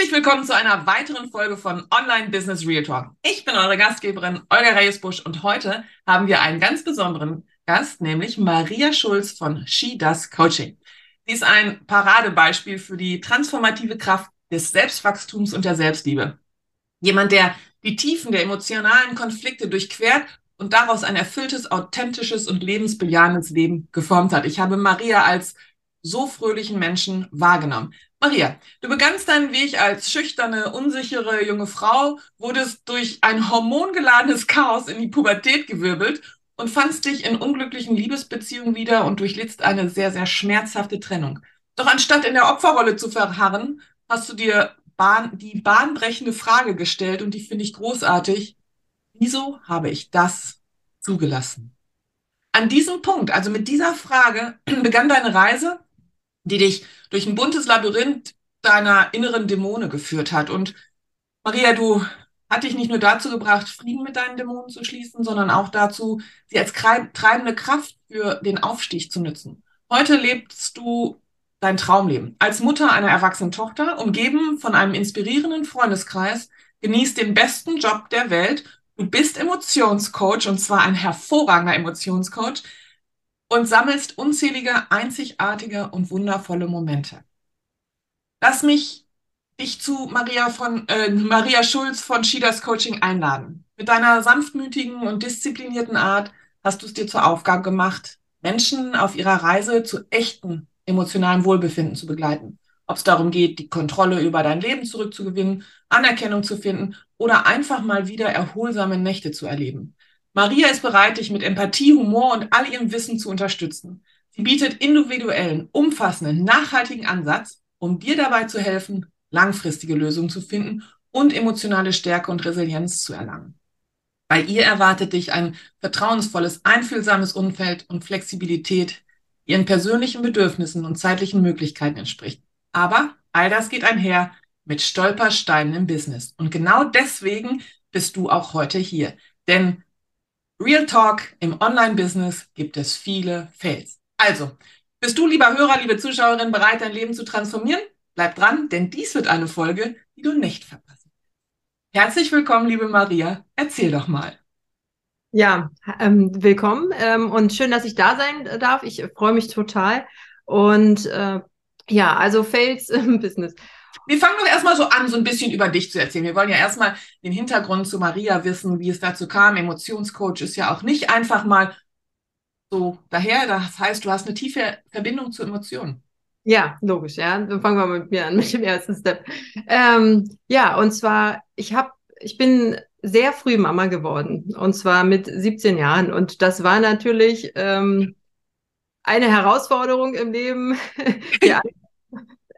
Herzlich willkommen zu einer weiteren Folge von Online Business Real Talk. Ich bin eure Gastgeberin Olga Reyesbusch und heute haben wir einen ganz besonderen Gast, nämlich Maria Schulz von She Does Coaching. Sie ist ein Paradebeispiel für die transformative Kraft des Selbstwachstums und der Selbstliebe. Jemand, der die Tiefen der emotionalen Konflikte durchquert und daraus ein erfülltes, authentisches und lebensbejahendes Leben geformt hat. Ich habe Maria als so fröhlichen Menschen wahrgenommen. Maria, du begannst deinen Weg als schüchterne, unsichere junge Frau, wurdest durch ein hormongeladenes Chaos in die Pubertät gewirbelt und fandst dich in unglücklichen Liebesbeziehungen wieder und durchlittst eine sehr, sehr schmerzhafte Trennung. Doch anstatt in der Opferrolle zu verharren, hast du dir Bahn, die bahnbrechende Frage gestellt und die finde ich großartig. Wieso habe ich das zugelassen? An diesem Punkt, also mit dieser Frage, begann deine Reise die dich durch ein buntes Labyrinth deiner inneren Dämonen geführt hat. Und Maria, du hat dich nicht nur dazu gebracht, Frieden mit deinen Dämonen zu schließen, sondern auch dazu, sie als treibende Kraft für den Aufstieg zu nutzen. Heute lebst du dein Traumleben. Als Mutter einer erwachsenen Tochter, umgeben von einem inspirierenden Freundeskreis, genießt den besten Job der Welt. Du bist Emotionscoach und zwar ein hervorragender Emotionscoach, und sammelst unzählige einzigartige und wundervolle Momente. Lass mich dich zu Maria von äh, Maria Schulz von Schieders Coaching einladen. Mit deiner sanftmütigen und disziplinierten Art hast du es dir zur Aufgabe gemacht, Menschen auf ihrer Reise zu echten emotionalen Wohlbefinden zu begleiten. Ob es darum geht, die Kontrolle über dein Leben zurückzugewinnen, Anerkennung zu finden oder einfach mal wieder erholsame Nächte zu erleben. Maria ist bereit, dich mit Empathie, Humor und all ihrem Wissen zu unterstützen. Sie bietet individuellen, umfassenden, nachhaltigen Ansatz, um dir dabei zu helfen, langfristige Lösungen zu finden und emotionale Stärke und Resilienz zu erlangen. Bei ihr erwartet dich ein vertrauensvolles, einfühlsames Umfeld und Flexibilität, die ihren persönlichen Bedürfnissen und zeitlichen Möglichkeiten entspricht. Aber all das geht einher mit Stolpersteinen im Business. Und genau deswegen bist du auch heute hier. Denn Real Talk im Online-Business gibt es viele Fails. Also, bist du, lieber Hörer, liebe Zuschauerin, bereit, dein Leben zu transformieren? Bleib dran, denn dies wird eine Folge, die du nicht verpassen. Herzlich willkommen, liebe Maria. Erzähl doch mal. Ja, ähm, willkommen ähm, und schön, dass ich da sein darf. Ich freue mich total. Und äh, ja, also Fails im Business. Wir fangen doch erstmal so an, so ein bisschen über dich zu erzählen. Wir wollen ja erstmal den Hintergrund zu Maria wissen, wie es dazu kam. Emotionscoach ist ja auch nicht einfach mal so daher. Das heißt, du hast eine tiefe Verbindung zu Emotionen. Ja, logisch, ja. Dann fangen wir mit mir an, mit dem ersten Step. Ähm, ja, und zwar, ich habe, ich bin sehr früh Mama geworden. Und zwar mit 17 Jahren. Und das war natürlich ähm, eine Herausforderung im Leben, die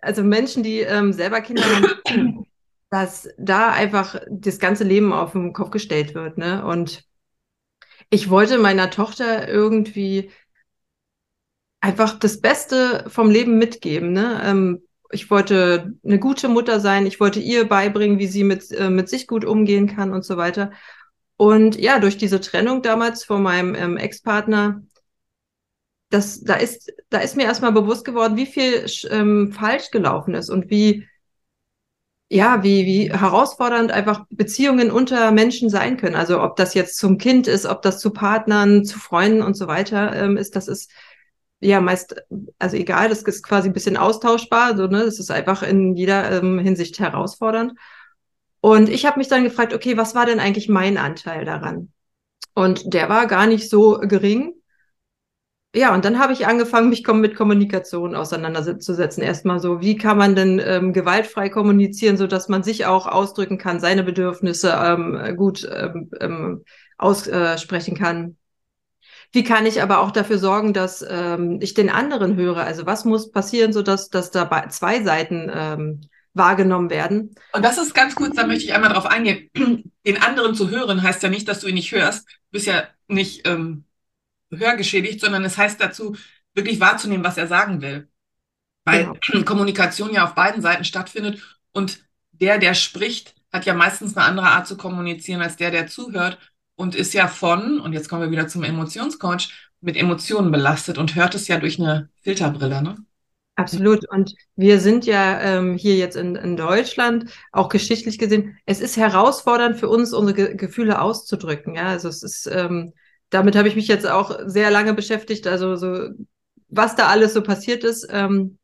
also Menschen, die ähm, selber Kinder haben, dass da einfach das ganze Leben auf den Kopf gestellt wird. Ne? Und ich wollte meiner Tochter irgendwie einfach das Beste vom Leben mitgeben. Ne? Ähm, ich wollte eine gute Mutter sein. Ich wollte ihr beibringen, wie sie mit, äh, mit sich gut umgehen kann und so weiter. Und ja, durch diese Trennung damals von meinem ähm, Ex-Partner das, da ist, da ist mir erstmal bewusst geworden, wie viel ähm, falsch gelaufen ist und wie, ja, wie, wie herausfordernd einfach Beziehungen unter Menschen sein können. Also ob das jetzt zum Kind ist, ob das zu Partnern, zu Freunden und so weiter ähm, ist, das ist ja meist, also egal, das ist quasi ein bisschen austauschbar, so, ne, das ist einfach in jeder ähm, Hinsicht herausfordernd. Und ich habe mich dann gefragt, okay, was war denn eigentlich mein Anteil daran? Und der war gar nicht so gering ja, und dann habe ich angefangen, mich mit Kommunikation auseinanderzusetzen. Erstmal so, wie kann man denn ähm, gewaltfrei kommunizieren, so dass man sich auch ausdrücken kann, seine Bedürfnisse ähm, gut ähm, ähm aussprechen äh, kann. Wie kann ich aber auch dafür sorgen, dass ähm, ich den anderen höre? Also was muss passieren, so dass, dass da zwei Seiten ähm, wahrgenommen werden. Und das ist ganz kurz, da möchte ich einmal drauf eingehen. Den anderen zu hören heißt ja nicht, dass du ihn nicht hörst. Du bist ja nicht ähm, hörgeschädigt, sondern es heißt dazu, wirklich wahrzunehmen, was er sagen will. Weil genau. Kommunikation ja auf beiden Seiten stattfindet und der, der spricht, hat ja meistens eine andere Art zu kommunizieren als der, der zuhört und ist ja von, und jetzt kommen wir wieder zum Emotionscoach, mit Emotionen belastet und hört es ja durch eine Filterbrille, ne? Absolut. Und wir sind ja ähm, hier jetzt in, in Deutschland, auch geschichtlich gesehen, es ist herausfordernd für uns, unsere Ge Gefühle auszudrücken. Ja, also es ist, ähm, damit habe ich mich jetzt auch sehr lange beschäftigt. Also so, was da alles so passiert ist. Ähm,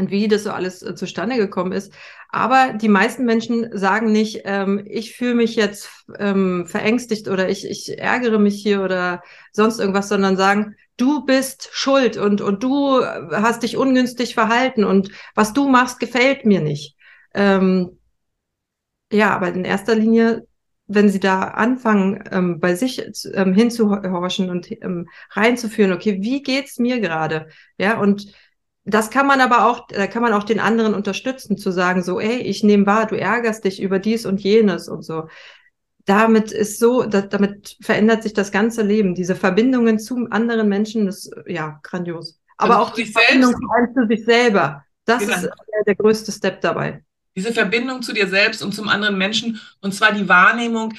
und wie das so alles äh, zustande gekommen ist. Aber die meisten Menschen sagen nicht, ähm, ich fühle mich jetzt ähm, verängstigt oder ich, ich ärgere mich hier oder sonst irgendwas, sondern sagen, du bist schuld und, und du hast dich ungünstig verhalten und was du machst, gefällt mir nicht. Ähm, ja, aber in erster Linie, wenn sie da anfangen, ähm, bei sich ähm, hinzuhorchen und ähm, reinzuführen, okay, wie geht's mir gerade? Ja, und das kann man aber auch, da kann man auch den anderen unterstützen, zu sagen, so, ey, ich nehme wahr, du ärgerst dich über dies und jenes und so. Damit ist so, da, damit verändert sich das ganze Leben. Diese Verbindungen zu anderen Menschen, das ja grandios. Aber also auch die Verbindung zu sich selber. Das genau. ist der, der größte Step dabei. Diese Verbindung zu dir selbst und zum anderen Menschen, und zwar die Wahrnehmung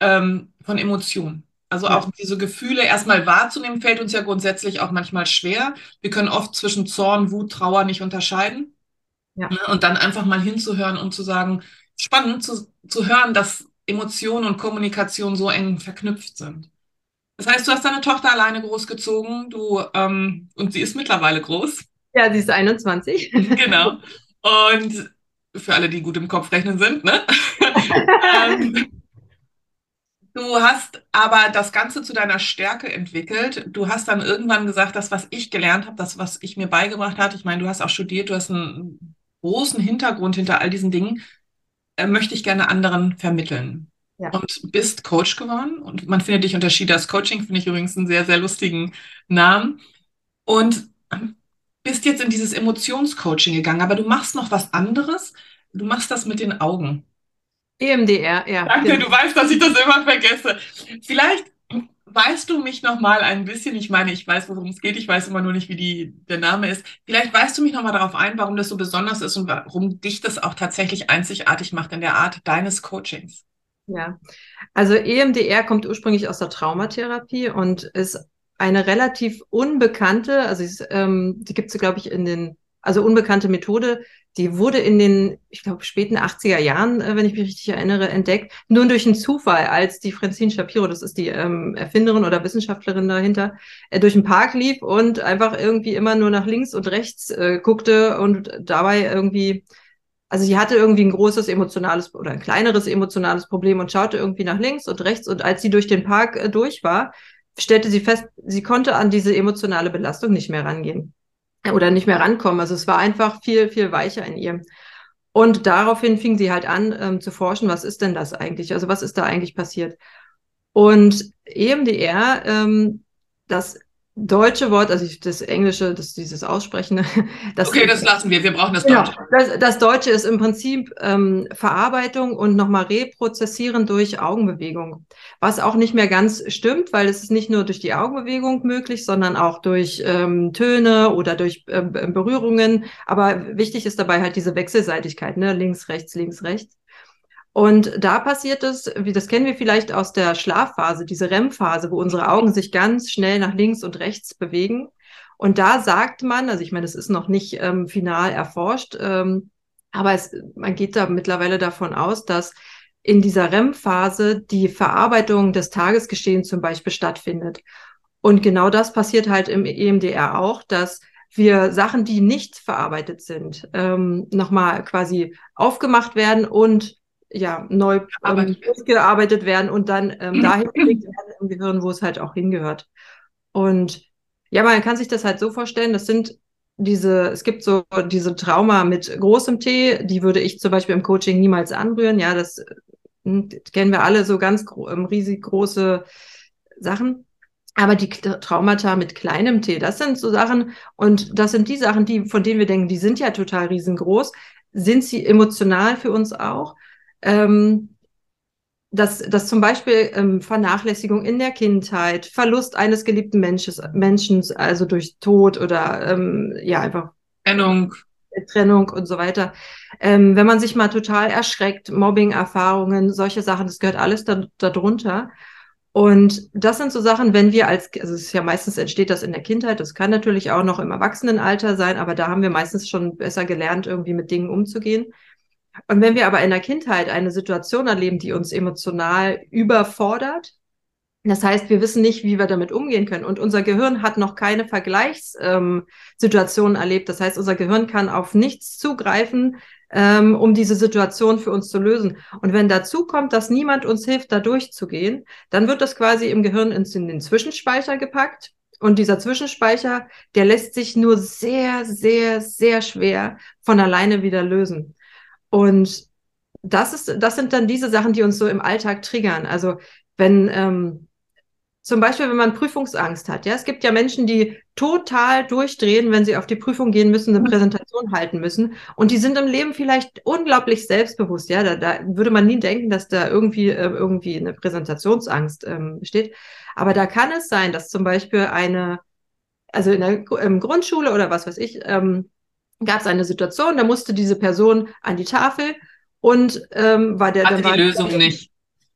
ähm, von Emotionen. Also auch diese Gefühle erstmal wahrzunehmen, fällt uns ja grundsätzlich auch manchmal schwer. Wir können oft zwischen Zorn, Wut, Trauer nicht unterscheiden. Ja. Ne, und dann einfach mal hinzuhören und zu sagen, spannend zu, zu hören, dass Emotionen und Kommunikation so eng verknüpft sind. Das heißt, du hast deine Tochter alleine großgezogen, du, ähm, und sie ist mittlerweile groß. Ja, sie ist 21. Genau. Und für alle, die gut im Kopf rechnen sind, ne? ähm, Du hast aber das Ganze zu deiner Stärke entwickelt. Du hast dann irgendwann gesagt, das, was ich gelernt habe, das, was ich mir beigebracht habe, ich meine, du hast auch studiert, du hast einen großen Hintergrund hinter all diesen Dingen, äh, möchte ich gerne anderen vermitteln. Ja. Und bist Coach geworden. Und man findet dich unter Shidas Coaching, finde ich übrigens einen sehr, sehr lustigen Namen. Und bist jetzt in dieses Emotionscoaching gegangen, aber du machst noch was anderes. Du machst das mit den Augen. EMDR, ja. Danke, genau. du weißt, dass ich das immer vergesse. Vielleicht weißt du mich noch mal ein bisschen, ich meine, ich weiß, worum es geht, ich weiß immer nur nicht, wie die, der Name ist. Vielleicht weißt du mich noch mal darauf ein, warum das so besonders ist und warum dich das auch tatsächlich einzigartig macht in der Art deines Coachings. Ja, also EMDR kommt ursprünglich aus der Traumatherapie und ist eine relativ unbekannte, also ähm, die gibt es, glaube ich, in den also unbekannte Methode, die wurde in den, ich glaube, späten 80er Jahren, äh, wenn ich mich richtig erinnere, entdeckt, nur durch einen Zufall, als die Francine Shapiro, das ist die ähm, Erfinderin oder Wissenschaftlerin dahinter, äh, durch den Park lief und einfach irgendwie immer nur nach links und rechts äh, guckte und dabei irgendwie, also sie hatte irgendwie ein großes emotionales oder ein kleineres emotionales Problem und schaute irgendwie nach links und rechts und als sie durch den Park äh, durch war, stellte sie fest, sie konnte an diese emotionale Belastung nicht mehr rangehen oder nicht mehr rankommen. Also es war einfach viel, viel weicher in ihr. Und daraufhin fing sie halt an ähm, zu forschen, was ist denn das eigentlich? Also was ist da eigentlich passiert? Und EMDR, ähm, das deutsche Wort, also das englische, das dieses Aussprechen. Das, okay, das lassen wir. Wir brauchen das genau, Deutsche. Das, das Deutsche ist im Prinzip ähm, Verarbeitung und nochmal Reprozessieren durch Augenbewegung. Was auch nicht mehr ganz stimmt, weil es ist nicht nur durch die Augenbewegung möglich, sondern auch durch ähm, Töne oder durch ähm, Berührungen. Aber wichtig ist dabei halt diese Wechselseitigkeit, ne? links, rechts, links, rechts. Und da passiert es, wie das kennen wir vielleicht aus der Schlafphase, diese REM-Phase, wo unsere Augen sich ganz schnell nach links und rechts bewegen. Und da sagt man, also ich meine, das ist noch nicht ähm, final erforscht, ähm, aber es, man geht da mittlerweile davon aus, dass in dieser REM-Phase die Verarbeitung des Tagesgeschehens zum Beispiel stattfindet. Und genau das passiert halt im EMDR auch, dass wir Sachen, die nicht verarbeitet sind, ähm, nochmal quasi aufgemacht werden und ja, neu ähm, gearbeitet werden und dann ähm, dahin gelegt werden im Gehirn, wo es halt auch hingehört. Und ja, man kann sich das halt so vorstellen, das sind diese, es gibt so diese Trauma mit großem T, die würde ich zum Beispiel im Coaching niemals anrühren. Ja, das, hm, kennen wir alle so ganz ähm, riesig große Sachen. Aber die Traumata mit kleinem T, das sind so Sachen, und das sind die Sachen, die, von denen wir denken, die sind ja total riesengroß sind sie emotional für uns auch. Ähm, dass, dass zum Beispiel ähm, Vernachlässigung in der Kindheit, Verlust eines geliebten Mensches, Menschen, also durch Tod oder ähm, ja, einfach Trennung. Trennung und so weiter. Ähm, wenn man sich mal total erschreckt, Mobbing-Erfahrungen, solche Sachen, das gehört alles da, darunter. Und das sind so Sachen, wenn wir als, also es ist ja meistens entsteht das in der Kindheit, das kann natürlich auch noch im Erwachsenenalter sein, aber da haben wir meistens schon besser gelernt, irgendwie mit Dingen umzugehen. Und wenn wir aber in der Kindheit eine Situation erleben, die uns emotional überfordert, das heißt, wir wissen nicht, wie wir damit umgehen können. Und unser Gehirn hat noch keine Vergleichssituationen ähm, erlebt. Das heißt, unser Gehirn kann auf nichts zugreifen, ähm, um diese Situation für uns zu lösen. Und wenn dazu kommt, dass niemand uns hilft, da durchzugehen, dann wird das quasi im Gehirn in den Zwischenspeicher gepackt. Und dieser Zwischenspeicher, der lässt sich nur sehr, sehr, sehr schwer von alleine wieder lösen. Und das ist, das sind dann diese Sachen, die uns so im Alltag triggern. Also wenn ähm, zum Beispiel, wenn man Prüfungsangst hat, ja, es gibt ja Menschen, die total durchdrehen, wenn sie auf die Prüfung gehen müssen, eine mhm. Präsentation halten müssen. Und die sind im Leben vielleicht unglaublich selbstbewusst, ja. Da, da würde man nie denken, dass da irgendwie, äh, irgendwie eine Präsentationsangst ähm, steht. Aber da kann es sein, dass zum Beispiel eine, also in der ähm, Grundschule oder was weiß ich, ähm, gab es eine Situation, da musste diese Person an die Tafel und ähm, war der Hatte dann war die Lösung der, nicht.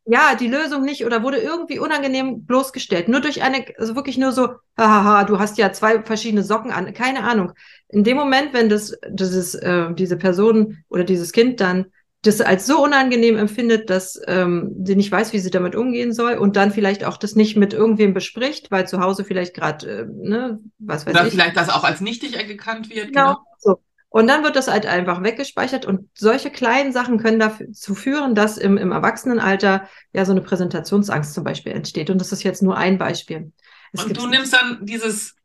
Ja, die Lösung nicht oder wurde irgendwie unangenehm bloßgestellt. Nur durch eine, also wirklich nur so, hahaha, du hast ja zwei verschiedene Socken an, keine Ahnung. In dem Moment, wenn das, dieses, äh, diese Person oder dieses Kind dann das als so unangenehm empfindet, dass ähm, sie nicht weiß, wie sie damit umgehen soll und dann vielleicht auch das nicht mit irgendwem bespricht, weil zu Hause vielleicht gerade, äh, ne, was weiß Oder ich. vielleicht das auch als nichtig erkannt wird. Genau. genau. So. Und dann wird das halt einfach weggespeichert und solche kleinen Sachen können dazu führen, dass im, im Erwachsenenalter ja so eine Präsentationsangst zum Beispiel entsteht. Und das ist jetzt nur ein Beispiel. Es und du nimmst dann dieses,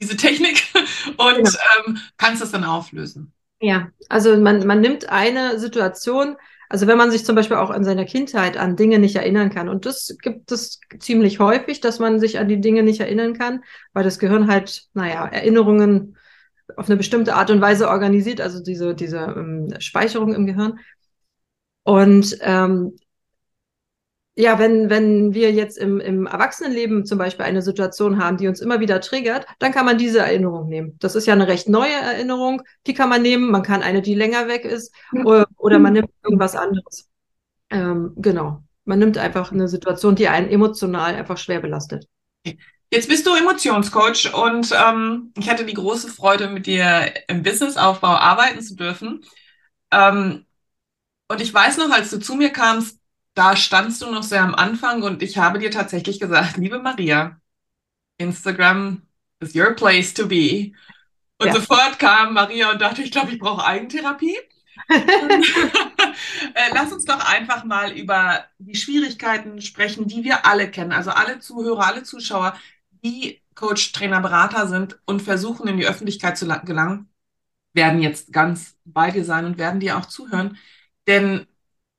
diese Technik und genau. ähm, kannst es dann auflösen. Ja, also man, man nimmt eine Situation, also wenn man sich zum Beispiel auch in seiner Kindheit an Dinge nicht erinnern kann, und das gibt es ziemlich häufig, dass man sich an die Dinge nicht erinnern kann, weil das Gehirn halt, naja, Erinnerungen auf eine bestimmte Art und Weise organisiert, also diese, diese ähm, Speicherung im Gehirn. Und ähm, ja, wenn, wenn wir jetzt im, im Erwachsenenleben zum Beispiel eine Situation haben, die uns immer wieder triggert, dann kann man diese Erinnerung nehmen. Das ist ja eine recht neue Erinnerung, die kann man nehmen. Man kann eine, die länger weg ist, oder, oder man nimmt irgendwas anderes. Ähm, genau. Man nimmt einfach eine Situation, die einen emotional einfach schwer belastet. Jetzt bist du Emotionscoach und ähm, ich hatte die große Freude, mit dir im Businessaufbau arbeiten zu dürfen. Ähm, und ich weiß noch, als du zu mir kamst, da standst du noch sehr am Anfang und ich habe dir tatsächlich gesagt, liebe Maria, Instagram is your place to be. Und ja. sofort kam Maria und dachte, ich glaube, ich brauche Eigentherapie. Äh, lass uns doch einfach mal über die Schwierigkeiten sprechen, die wir alle kennen. Also alle Zuhörer, alle Zuschauer, die Coach, Trainer, Berater sind und versuchen, in die Öffentlichkeit zu gelangen, werden jetzt ganz bei dir sein und werden dir auch zuhören. Denn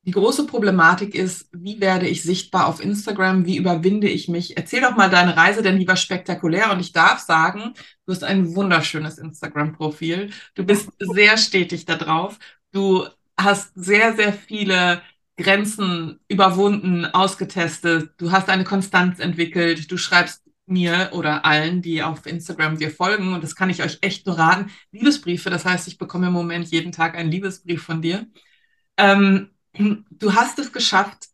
die große Problematik ist, wie werde ich sichtbar auf Instagram? Wie überwinde ich mich? Erzähl doch mal deine Reise, denn die war spektakulär. Und ich darf sagen, du hast ein wunderschönes Instagram-Profil. Du bist sehr stetig da drauf. Du hast sehr, sehr viele Grenzen überwunden, ausgetestet. Du hast eine Konstanz entwickelt. Du schreibst mir oder allen, die auf Instagram dir folgen, und das kann ich euch echt nur raten, Liebesbriefe. Das heißt, ich bekomme im Moment jeden Tag einen Liebesbrief von dir. Ähm, Du hast es geschafft,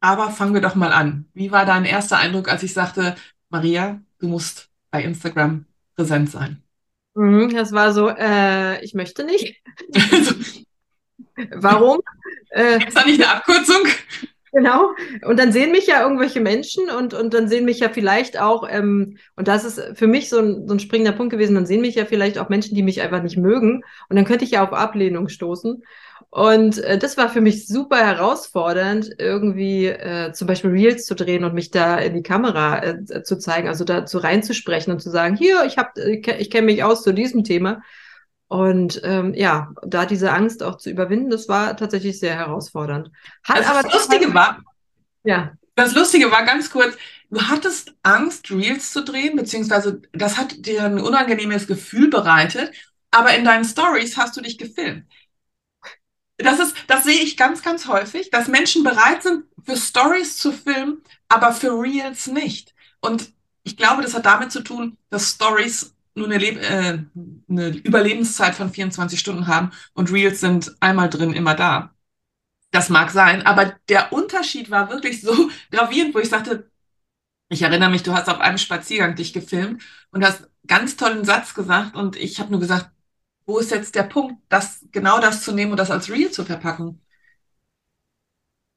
aber fangen wir doch mal an. Wie war dein erster Eindruck, als ich sagte, Maria, du musst bei Instagram präsent sein? Mhm, das war so, äh, ich möchte nicht. Warum? Äh, Ist da nicht eine Abkürzung? Genau. Und dann sehen mich ja irgendwelche Menschen und, und dann sehen mich ja vielleicht auch, ähm, und das ist für mich so ein, so ein springender Punkt gewesen, dann sehen mich ja vielleicht auch Menschen, die mich einfach nicht mögen. Und dann könnte ich ja auf Ablehnung stoßen. Und äh, das war für mich super herausfordernd, irgendwie äh, zum Beispiel Reels zu drehen und mich da in die Kamera äh, zu zeigen, also dazu reinzusprechen und zu sagen, hier, ich hab, ich, ich kenne mich aus zu diesem Thema. Und ähm, ja, da diese Angst auch zu überwinden, das war tatsächlich sehr herausfordernd. Hat also aber das Lustige war, ja. Das Lustige war ganz kurz, du hattest Angst, Reels zu drehen, beziehungsweise das hat dir ein unangenehmes Gefühl bereitet. aber in deinen Stories hast du dich gefilmt. Das ist, das sehe ich ganz, ganz häufig, dass Menschen bereit sind, für Stories zu filmen, aber für Reels nicht. Und ich glaube, das hat damit zu tun, dass Stories nur eine, Le äh, eine Überlebenszeit von 24 Stunden haben und Reels sind einmal drin, immer da. Das mag sein, aber der Unterschied war wirklich so gravierend, wo ich sagte, ich erinnere mich, du hast auf einem Spaziergang dich gefilmt und hast ganz tollen Satz gesagt und ich habe nur gesagt, wo ist jetzt der Punkt, das genau das zu nehmen und das als Reel zu verpacken?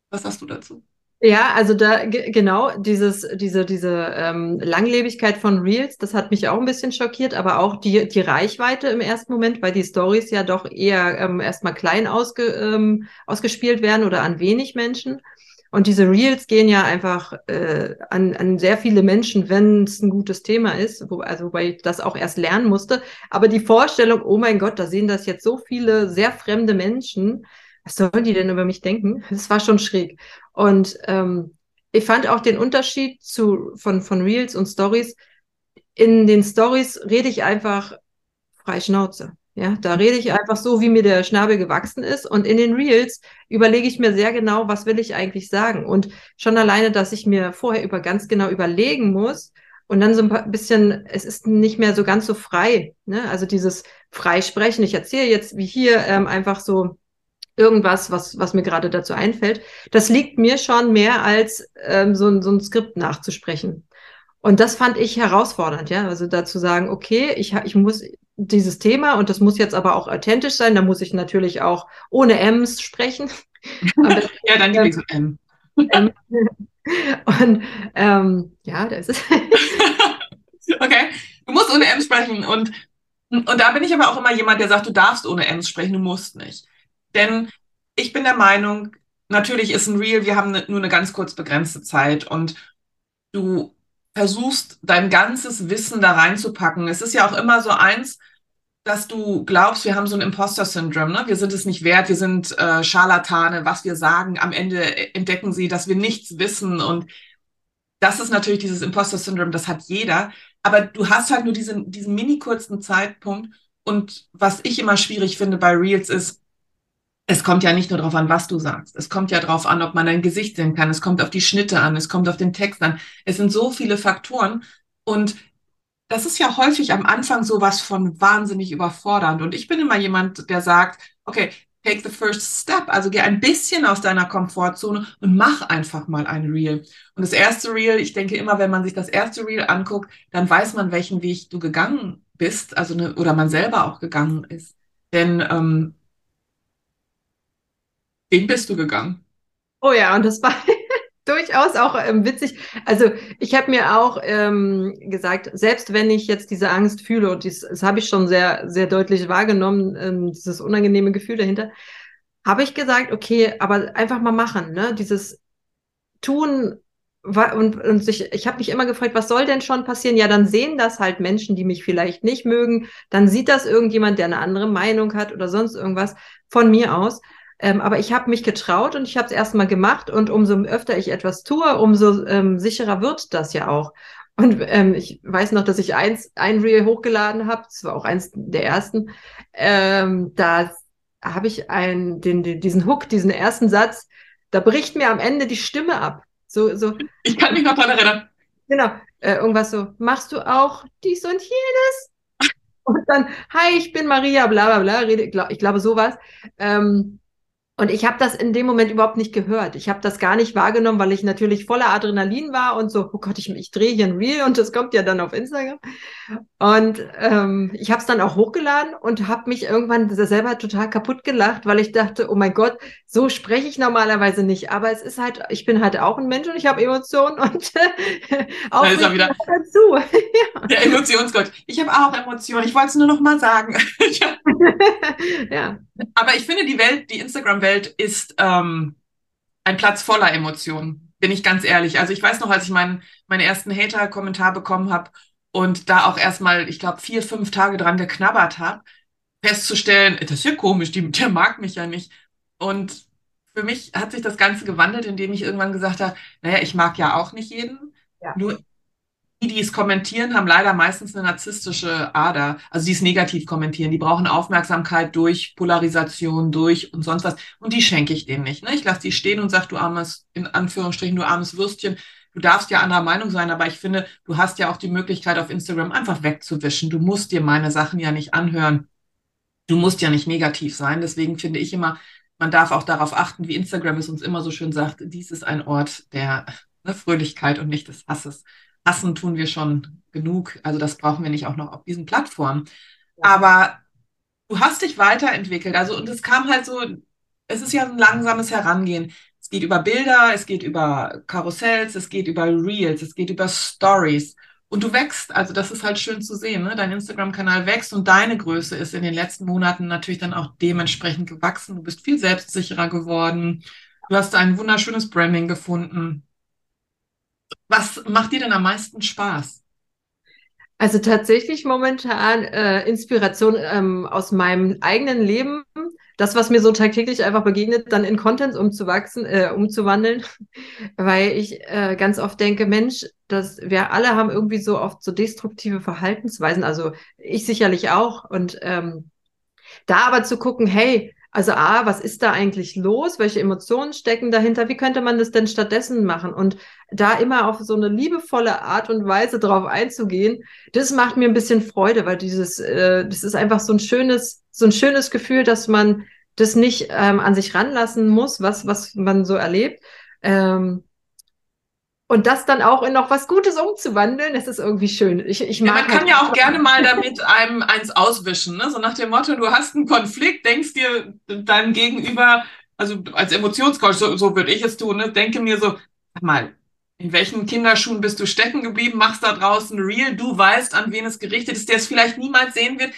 Was hast du dazu? Ja, also da genau dieses, diese, diese ähm, Langlebigkeit von Reels, das hat mich auch ein bisschen schockiert, aber auch die, die Reichweite im ersten Moment, weil die Stories ja doch eher ähm, erstmal klein ausge, ähm, ausgespielt werden oder an wenig Menschen. Und diese Reels gehen ja einfach äh, an, an sehr viele Menschen, wenn es ein gutes Thema ist, wo, also wobei ich das auch erst lernen musste. Aber die Vorstellung, oh mein Gott, da sehen das jetzt so viele sehr fremde Menschen, was sollen die denn über mich denken? Das war schon schräg. Und ähm, ich fand auch den Unterschied zu, von, von Reels und Stories. In den Stories rede ich einfach frei Schnauze. Ja, da rede ich einfach so, wie mir der Schnabel gewachsen ist. Und in den Reels überlege ich mir sehr genau, was will ich eigentlich sagen. Und schon alleine, dass ich mir vorher über ganz genau überlegen muss und dann so ein bisschen, es ist nicht mehr so ganz so frei. Ne? Also dieses Freisprechen. Ich erzähle jetzt wie hier ähm, einfach so irgendwas, was, was mir gerade dazu einfällt. Das liegt mir schon mehr als ähm, so, so ein Skript nachzusprechen. Und das fand ich herausfordernd, ja. Also dazu sagen, okay, ich, ich muss dieses Thema und das muss jetzt aber auch authentisch sein. Da muss ich natürlich auch ohne M's sprechen. ja, dann die so M. M. Und ähm, ja, das ist. okay, du musst ohne M sprechen. Und, und da bin ich aber auch immer jemand, der sagt, du darfst ohne M's sprechen, du musst nicht. Denn ich bin der Meinung, natürlich ist ein Real, wir haben ne, nur eine ganz kurz begrenzte Zeit und du versuchst, dein ganzes Wissen da reinzupacken. Es ist ja auch immer so eins, dass du glaubst, wir haben so ein Imposter-Syndrom, ne? Wir sind es nicht wert, wir sind äh, Scharlatane, was wir sagen. Am Ende entdecken sie, dass wir nichts wissen. Und das ist natürlich dieses Imposter-Syndrom, das hat jeder. Aber du hast halt nur diesen, diesen mini kurzen Zeitpunkt. Und was ich immer schwierig finde bei Reels ist, es kommt ja nicht nur darauf an, was du sagst. Es kommt ja darauf an, ob man dein Gesicht sehen kann. Es kommt auf die Schnitte an. Es kommt auf den Text an. Es sind so viele Faktoren. Und das ist ja häufig am Anfang sowas von wahnsinnig überfordernd. Und ich bin immer jemand, der sagt, okay, take the first step. Also geh ein bisschen aus deiner Komfortzone und mach einfach mal ein Reel. Und das erste Reel, ich denke immer, wenn man sich das erste Reel anguckt, dann weiß man, welchen Weg du gegangen bist, also ne, oder man selber auch gegangen ist. Denn ähm, wen bist du gegangen? Oh ja, und das war durchaus auch ähm, witzig. Also ich habe mir auch ähm, gesagt, selbst wenn ich jetzt diese Angst fühle, und dies, das habe ich schon sehr, sehr deutlich wahrgenommen, ähm, dieses unangenehme Gefühl dahinter, habe ich gesagt, okay, aber einfach mal machen, ne? Dieses Tun und, und sich, ich habe mich immer gefragt, was soll denn schon passieren? Ja, dann sehen das halt Menschen, die mich vielleicht nicht mögen. Dann sieht das irgendjemand, der eine andere Meinung hat oder sonst irgendwas von mir aus. Ähm, aber ich habe mich getraut und ich habe es erstmal gemacht und umso öfter ich etwas tue, umso ähm, sicherer wird das ja auch. Und ähm, ich weiß noch, dass ich eins, ein Reel hochgeladen habe, das war auch eins der ersten. Ähm, da habe ich einen, den, den, diesen Hook, diesen ersten Satz, da bricht mir am Ende die Stimme ab. So, so. Ich kann mich noch daran erinnern. Genau, äh, irgendwas so, machst du auch dies und jenes? Und dann, hi, ich bin Maria, bla bla bla, rede, glaub, ich glaube sowas. Ähm, und ich habe das in dem Moment überhaupt nicht gehört. Ich habe das gar nicht wahrgenommen, weil ich natürlich voller Adrenalin war und so, oh Gott, ich, ich drehe hier ein Reel und das kommt ja dann auf Instagram. Und ähm, ich habe es dann auch hochgeladen und habe mich irgendwann selber total kaputt gelacht, weil ich dachte, oh mein Gott, so spreche ich normalerweise nicht. Aber es ist halt, ich bin halt auch ein Mensch und ich habe Emotionen und auch da ist er wieder. dazu. ja. Der Emotionsgott. Ich habe auch Emotionen. Ich wollte es nur noch mal sagen. ja. Aber ich finde, die Welt, die Instagram-Welt ist ähm, ein Platz voller Emotionen, bin ich ganz ehrlich. Also ich weiß noch, als ich meinen, meinen ersten Hater-Kommentar bekommen habe und da auch erstmal, ich glaube, vier, fünf Tage dran geknabbert habe, festzustellen, das ist ja komisch, die, der mag mich ja nicht. Und für mich hat sich das Ganze gewandelt, indem ich irgendwann gesagt habe, naja, ich mag ja auch nicht jeden. Ja. Nur die, die es kommentieren, haben leider meistens eine narzisstische Ader. Also die es negativ kommentieren. Die brauchen Aufmerksamkeit durch Polarisation, durch und sonst was. Und die schenke ich denen nicht. Ne? Ich lasse die stehen und sage, du armes, in Anführungsstrichen, du armes Würstchen. Du darfst ja anderer Meinung sein, aber ich finde, du hast ja auch die Möglichkeit, auf Instagram einfach wegzuwischen. Du musst dir meine Sachen ja nicht anhören. Du musst ja nicht negativ sein. Deswegen finde ich immer, man darf auch darauf achten, wie Instagram es uns immer so schön sagt, dies ist ein Ort der ne, Fröhlichkeit und nicht des Hasses hassen tun wir schon genug. Also das brauchen wir nicht auch noch auf diesen Plattformen. Aber du hast dich weiterentwickelt. Also, und es kam halt so, es ist ja ein langsames Herangehen. Es geht über Bilder, es geht über Karussells, es geht über Reels, es geht über Stories. Und du wächst, also das ist halt schön zu sehen, ne? Dein Instagram-Kanal wächst und deine Größe ist in den letzten Monaten natürlich dann auch dementsprechend gewachsen. Du bist viel selbstsicherer geworden. Du hast ein wunderschönes Branding gefunden. Was macht dir denn am meisten Spaß? Also tatsächlich momentan äh, Inspiration ähm, aus meinem eigenen Leben, das, was mir so tagtäglich einfach begegnet, dann in Contents umzuwachsen, äh, umzuwandeln, weil ich äh, ganz oft denke, Mensch, dass wir alle haben irgendwie so oft so destruktive Verhaltensweisen, also ich sicherlich auch. Und ähm, da aber zu gucken, hey, also A, was ist da eigentlich los? Welche Emotionen stecken dahinter? Wie könnte man das denn stattdessen machen? Und da immer auf so eine liebevolle Art und Weise drauf einzugehen, das macht mir ein bisschen Freude, weil dieses, äh, das ist einfach so ein schönes, so ein schönes Gefühl, dass man das nicht ähm, an sich ranlassen muss, was, was man so erlebt. Ähm, und das dann auch in noch was Gutes umzuwandeln, das ist irgendwie schön. Ich, ich mag ja, man kann halt ja auch gerne mal damit einem eins auswischen, ne? so nach dem Motto, du hast einen Konflikt, denkst dir deinem Gegenüber, also als Emotionscoach, so, so würde ich es tun, ne? denke mir so, sag mal, in welchen Kinderschuhen bist du stecken geblieben, machst da draußen real, du weißt, an wen es gerichtet ist, der es vielleicht niemals sehen wird.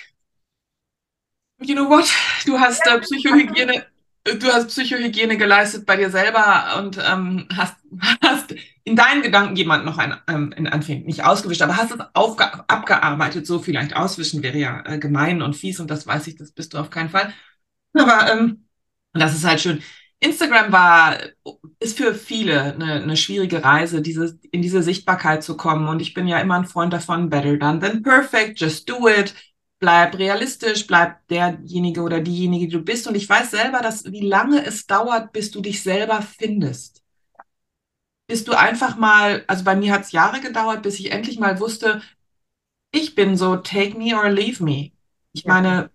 You know what? Du hast äh, Psychohygiene du hast Psychohygiene geleistet bei dir selber und ähm, hast, hast in deinen Gedanken jemand noch ein, ähm, in Anführungszeichen nicht ausgewischt, aber hast es aufge abgearbeitet. So vielleicht auswischen wäre ja äh, gemein und fies und das weiß ich, das bist du auf keinen Fall. Aber ähm, das ist halt schön. Instagram war, ist für viele eine, eine schwierige Reise, diese, in diese Sichtbarkeit zu kommen. Und ich bin ja immer ein Freund davon, better done than perfect, just do it bleib realistisch, bleib derjenige oder diejenige, die du bist. Und ich weiß selber, dass wie lange es dauert, bis du dich selber findest. Bis du einfach mal, also bei mir hat es Jahre gedauert, bis ich endlich mal wusste, ich bin so, take me or leave me. Ich meine,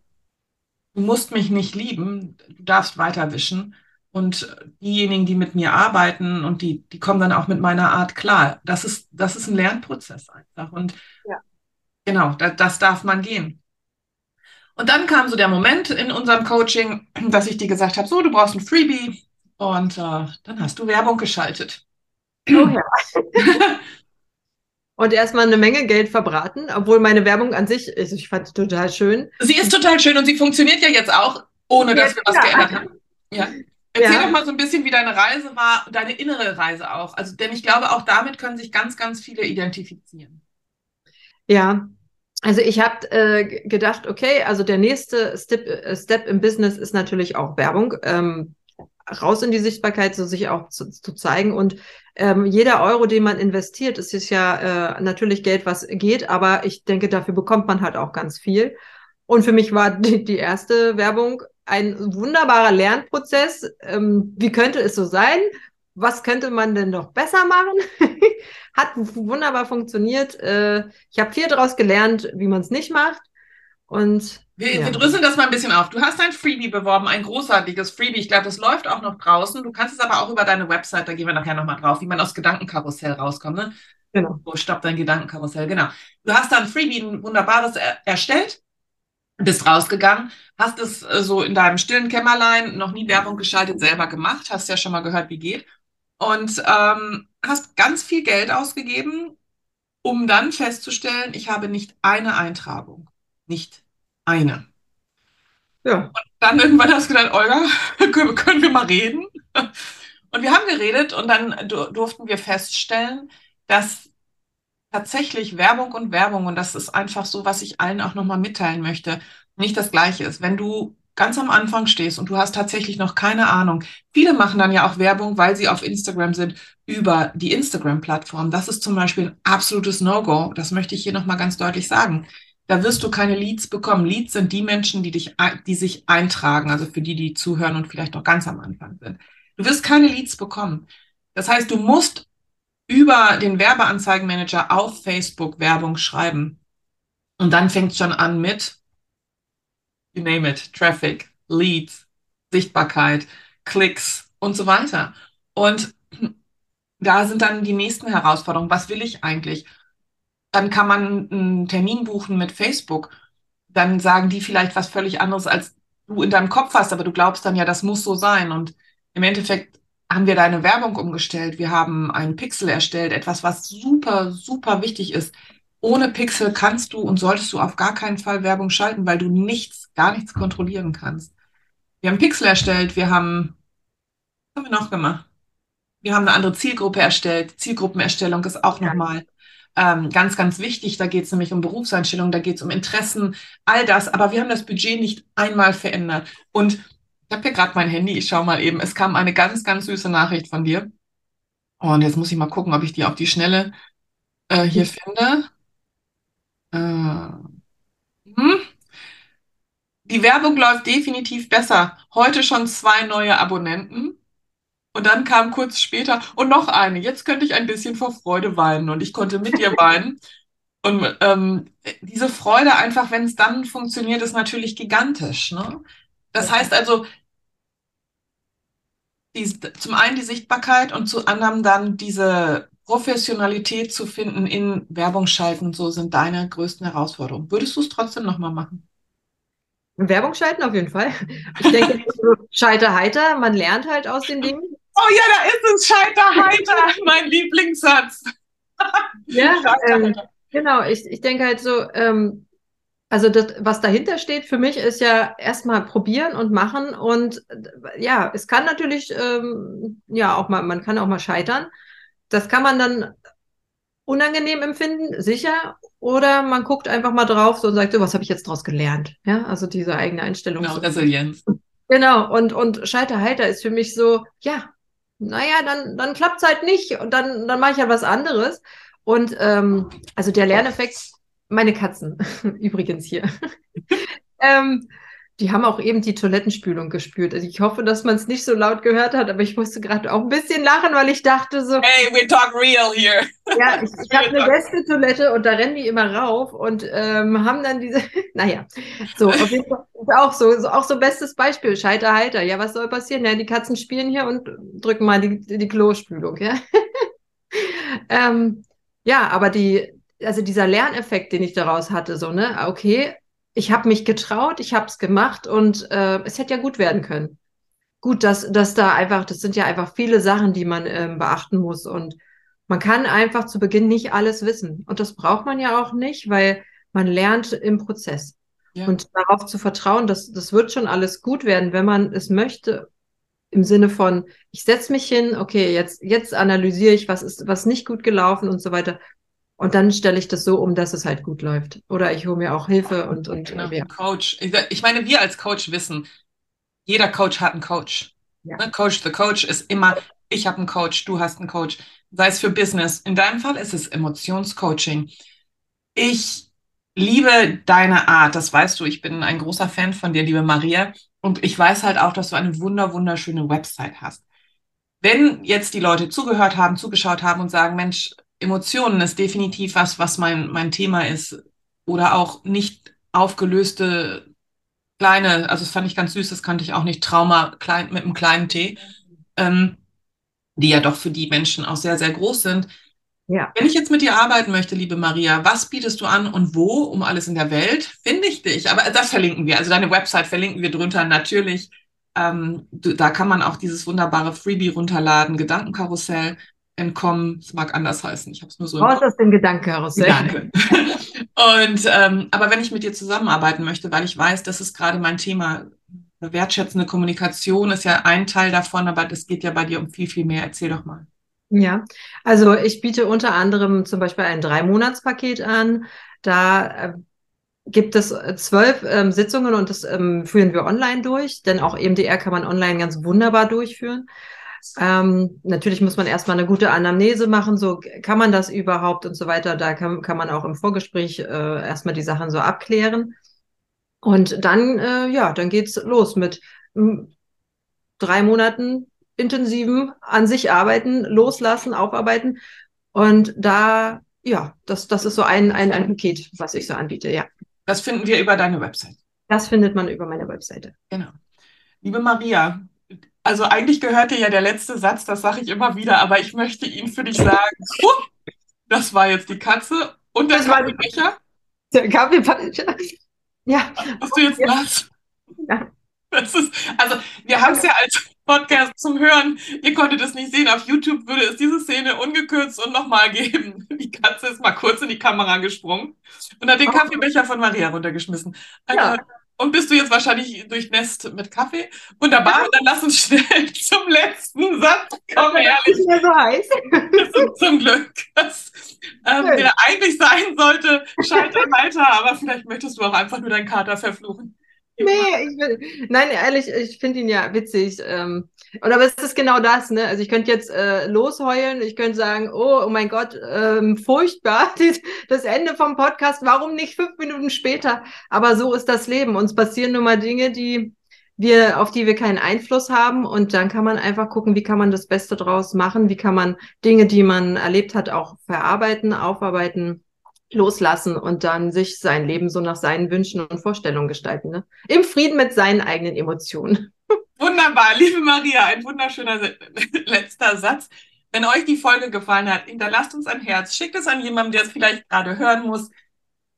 du musst mich nicht lieben, du darfst weiterwischen. Und diejenigen, die mit mir arbeiten und die, die kommen dann auch mit meiner Art klar. Das ist, das ist ein Lernprozess einfach. Und ja. genau, da, das darf man gehen. Und dann kam so der Moment in unserem Coaching, dass ich dir gesagt habe, so, du brauchst ein Freebie. Und äh, dann hast du Werbung geschaltet. Oh ja. und erstmal eine Menge Geld verbraten, obwohl meine Werbung an sich, also ich fand total schön. Sie ist total schön und sie funktioniert ja jetzt auch, ohne dass wir was ja. geändert haben. Ja. Erzähl ja. doch mal so ein bisschen, wie deine Reise war, deine innere Reise auch. Also, denn ich glaube, auch damit können sich ganz, ganz viele identifizieren. Ja, also ich habe äh, gedacht, okay, also der nächste Step, äh, Step im Business ist natürlich auch Werbung. Ähm, raus in die Sichtbarkeit, so sich auch zu, zu zeigen. Und ähm, jeder Euro, den man investiert, ist ist ja äh, natürlich Geld, was geht, aber ich denke, dafür bekommt man halt auch ganz viel. Und für mich war die, die erste Werbung ein wunderbarer Lernprozess. Ähm, wie könnte es so sein? was könnte man denn noch besser machen? Hat wunderbar funktioniert. Äh, ich habe viel daraus gelernt, wie man es nicht macht. Und wir, ja. wir drüsseln das mal ein bisschen auf. Du hast ein Freebie beworben, ein großartiges Freebie. Ich glaube, das läuft auch noch draußen. Du kannst es aber auch über deine Website, da gehen wir nachher nochmal drauf, wie man aus Gedankenkarussell rauskommt. Ne? Genau. Wo stoppt dein Gedankenkarussell? Genau. Du hast da ein Freebie, ein wunderbares er erstellt, bist rausgegangen, hast es äh, so in deinem stillen Kämmerlein, noch nie Werbung geschaltet, selber gemacht, hast ja schon mal gehört, wie geht und ähm, hast ganz viel Geld ausgegeben, um dann festzustellen, ich habe nicht eine Eintragung. Nicht eine. Ja. Und dann irgendwann hast du gedacht, Olga, können, können wir mal reden? Und wir haben geredet und dann durften wir feststellen, dass tatsächlich Werbung und Werbung, und das ist einfach so, was ich allen auch nochmal mitteilen möchte, nicht das gleiche ist. Wenn du ganz am Anfang stehst und du hast tatsächlich noch keine Ahnung. Viele machen dann ja auch Werbung, weil sie auf Instagram sind, über die Instagram-Plattform. Das ist zum Beispiel ein absolutes No-Go. Das möchte ich hier nochmal ganz deutlich sagen. Da wirst du keine Leads bekommen. Leads sind die Menschen, die dich, die sich eintragen, also für die, die zuhören und vielleicht noch ganz am Anfang sind. Du wirst keine Leads bekommen. Das heißt, du musst über den Werbeanzeigenmanager auf Facebook Werbung schreiben. Und dann fängt schon an mit you name it, Traffic, Leads, Sichtbarkeit, Klicks und so weiter. Und da sind dann die nächsten Herausforderungen. Was will ich eigentlich? Dann kann man einen Termin buchen mit Facebook. Dann sagen die vielleicht was völlig anderes, als du in deinem Kopf hast, aber du glaubst dann ja, das muss so sein. Und im Endeffekt haben wir deine Werbung umgestellt. Wir haben einen Pixel erstellt, etwas, was super, super wichtig ist ohne Pixel kannst du und solltest du auf gar keinen Fall Werbung schalten, weil du nichts, gar nichts kontrollieren kannst. Wir haben Pixel erstellt, wir haben, was haben wir noch gemacht? Wir haben eine andere Zielgruppe erstellt. Zielgruppenerstellung ist auch ja. nochmal ähm, ganz, ganz wichtig. Da geht es nämlich um Berufseinstellung, da geht es um Interessen, all das. Aber wir haben das Budget nicht einmal verändert. Und ich habe hier gerade mein Handy, ich schaue mal eben. Es kam eine ganz, ganz süße Nachricht von dir. Und jetzt muss ich mal gucken, ob ich die auf die Schnelle äh, hier hm. finde. Äh, hm? Die Werbung läuft definitiv besser. Heute schon zwei neue Abonnenten. Und dann kam kurz später und noch eine. Jetzt könnte ich ein bisschen vor Freude weinen und ich konnte mit dir weinen. Und ähm, diese Freude einfach, wenn es dann funktioniert, ist natürlich gigantisch. Ne? Das heißt also, die, zum einen die Sichtbarkeit und zu anderem dann diese Professionalität zu finden in Werbung schalten, so sind deine größten Herausforderungen. Würdest du es trotzdem nochmal machen? Werbung schalten auf jeden Fall. Ich denke, scheiter heiter, man lernt halt aus den Dingen. Oh ja, da ist es, scheiter heiter, mein Lieblingssatz. ja, ähm, genau. Ich, ich denke halt so, ähm, also das, was dahinter steht für mich, ist ja erstmal probieren und machen. Und ja, es kann natürlich, ähm, ja, auch mal, man kann auch mal scheitern. Das kann man dann unangenehm empfinden, sicher, oder man guckt einfach mal drauf so und sagt, so, was habe ich jetzt daraus gelernt? Ja, also diese eigene Einstellung. Genau, Resilienz. Genau, und, und Scheiterheiter ist für mich so, ja, naja, dann, dann klappt es halt nicht und dann, dann mache ich ja was anderes. Und ähm, also der Lerneffekt, meine Katzen, übrigens hier. ähm, die haben auch eben die Toilettenspülung gespült. Also ich hoffe, dass man es nicht so laut gehört hat, aber ich musste gerade auch ein bisschen lachen, weil ich dachte so. Hey, we talk real here. Ja, ich, ich habe eine Gästetoilette und da rennen die immer rauf und ähm, haben dann diese. naja, so auf jeden Fall auch so, so, auch so bestes Beispiel. Scheiter heiter. Ja, was soll passieren? Ja, die Katzen spielen hier und drücken mal die, die Klospülung, ja. ähm, ja, aber die, also dieser Lerneffekt, den ich daraus hatte, so, ne, okay, ich habe mich getraut, ich habe es gemacht und äh, es hätte ja gut werden können. Gut, dass, dass da einfach, das sind ja einfach viele Sachen, die man ähm, beachten muss und man kann einfach zu Beginn nicht alles wissen. Und das braucht man ja auch nicht, weil man lernt im Prozess. Ja. Und darauf zu vertrauen, dass das wird schon alles gut werden, wenn man es möchte, im Sinne von, ich setze mich hin, okay, jetzt, jetzt analysiere ich, was ist, was nicht gut gelaufen und so weiter. Und dann stelle ich das so um, dass es halt gut läuft. Oder ich hole mir auch Hilfe und, und genau, ja. Coach. Ich meine, wir als Coach wissen, jeder Coach hat einen Coach. Ja. Ne, Coach the Coach ist immer, ich habe einen Coach, du hast einen Coach. Sei es für Business. In deinem Fall ist es Emotionscoaching. Ich liebe deine Art, das weißt du. Ich bin ein großer Fan von dir, liebe Maria. Und ich weiß halt auch, dass du eine wunder, wunderschöne Website hast. Wenn jetzt die Leute zugehört haben, zugeschaut haben und sagen, Mensch, Emotionen ist definitiv was, was mein, mein Thema ist. Oder auch nicht aufgelöste kleine, also das fand ich ganz süß, das kannte ich auch nicht, Trauma klein, mit einem kleinen T, ähm, die ja doch für die Menschen auch sehr, sehr groß sind. Ja. Wenn ich jetzt mit dir arbeiten möchte, liebe Maria, was bietest du an und wo, um alles in der Welt, finde ich dich. Aber das verlinken wir. Also deine Website verlinken wir drunter natürlich. Ähm, du, da kann man auch dieses wunderbare Freebie runterladen, Gedankenkarussell entkommen. Es mag anders heißen. Ich habe es nur so. Was ist denn Gedankenkarussell? Gedanke. Und ähm, aber wenn ich mit dir zusammenarbeiten möchte, weil ich weiß, das ist gerade mein Thema. Wertschätzende Kommunikation ist ja ein Teil davon, aber das geht ja bei dir um viel, viel mehr. Erzähl doch mal. Ja, also ich biete unter anderem zum Beispiel ein Drei-Monats-Paket an. Da äh, gibt es äh, zwölf ähm, Sitzungen und das ähm, führen wir online durch, denn auch EMDR kann man online ganz wunderbar durchführen. Ähm, natürlich muss man erstmal eine gute Anamnese machen, so kann man das überhaupt und so weiter. Da kann, kann man auch im Vorgespräch äh, erstmal die Sachen so abklären. Und dann, äh, ja, dann geht's los mit hm, drei Monaten intensiven an sich arbeiten, loslassen, aufarbeiten. Und da, ja, das, das ist so ein, ein, ein Paket, was ich so anbiete, ja. Das finden wir über deine Website. Das findet man über meine Webseite. Genau. Liebe Maria, also eigentlich gehört dir ja der letzte Satz, das sage ich immer wieder, aber ich möchte ihn für dich sagen. Oh, das war jetzt die Katze und der Kaffeebecher. Der Kaffeebecher. Ja. Hast du jetzt nass? Ja. Das ist, also wir haben es ja als Podcast zum Hören. Ihr konntet es nicht sehen. Auf YouTube würde es diese Szene ungekürzt und nochmal geben. Die Katze ist mal kurz in die Kamera gesprungen und hat den. Kaffeebecher von Maria runtergeschmissen. Ja. Und bist du jetzt wahrscheinlich durchnässt mit Kaffee? Wunderbar, dann lass uns schnell zum letzten Satz kommen, ehrlich. Ist mir so heiß. zum Glück. Das, ähm, der eigentlich sein sollte, scheiter weiter, aber vielleicht möchtest du auch einfach nur deinen Kater verfluchen. Nee, ich will, nein, ehrlich, ich finde ihn ja witzig. Ähm, und aber es ist genau das, ne? Also ich könnte jetzt äh, losheulen, ich könnte sagen, oh, oh mein Gott, ähm, furchtbar, das Ende vom Podcast, warum nicht fünf Minuten später? Aber so ist das Leben. Uns passieren nun mal Dinge, die wir, auf die wir keinen Einfluss haben. Und dann kann man einfach gucken, wie kann man das Beste draus machen, wie kann man Dinge, die man erlebt hat, auch verarbeiten, aufarbeiten loslassen und dann sich sein Leben so nach seinen Wünschen und Vorstellungen gestalten. Ne? Im Frieden mit seinen eigenen Emotionen. Wunderbar, liebe Maria, ein wunderschöner letzter Satz. Wenn euch die Folge gefallen hat, hinterlasst uns ein Herz, schickt es an jemanden, der es vielleicht gerade hören muss,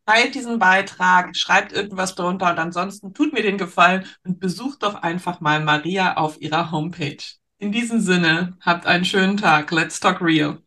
teilt diesen Beitrag, schreibt irgendwas drunter und ansonsten tut mir den Gefallen und besucht doch einfach mal Maria auf ihrer Homepage. In diesem Sinne, habt einen schönen Tag. Let's talk real.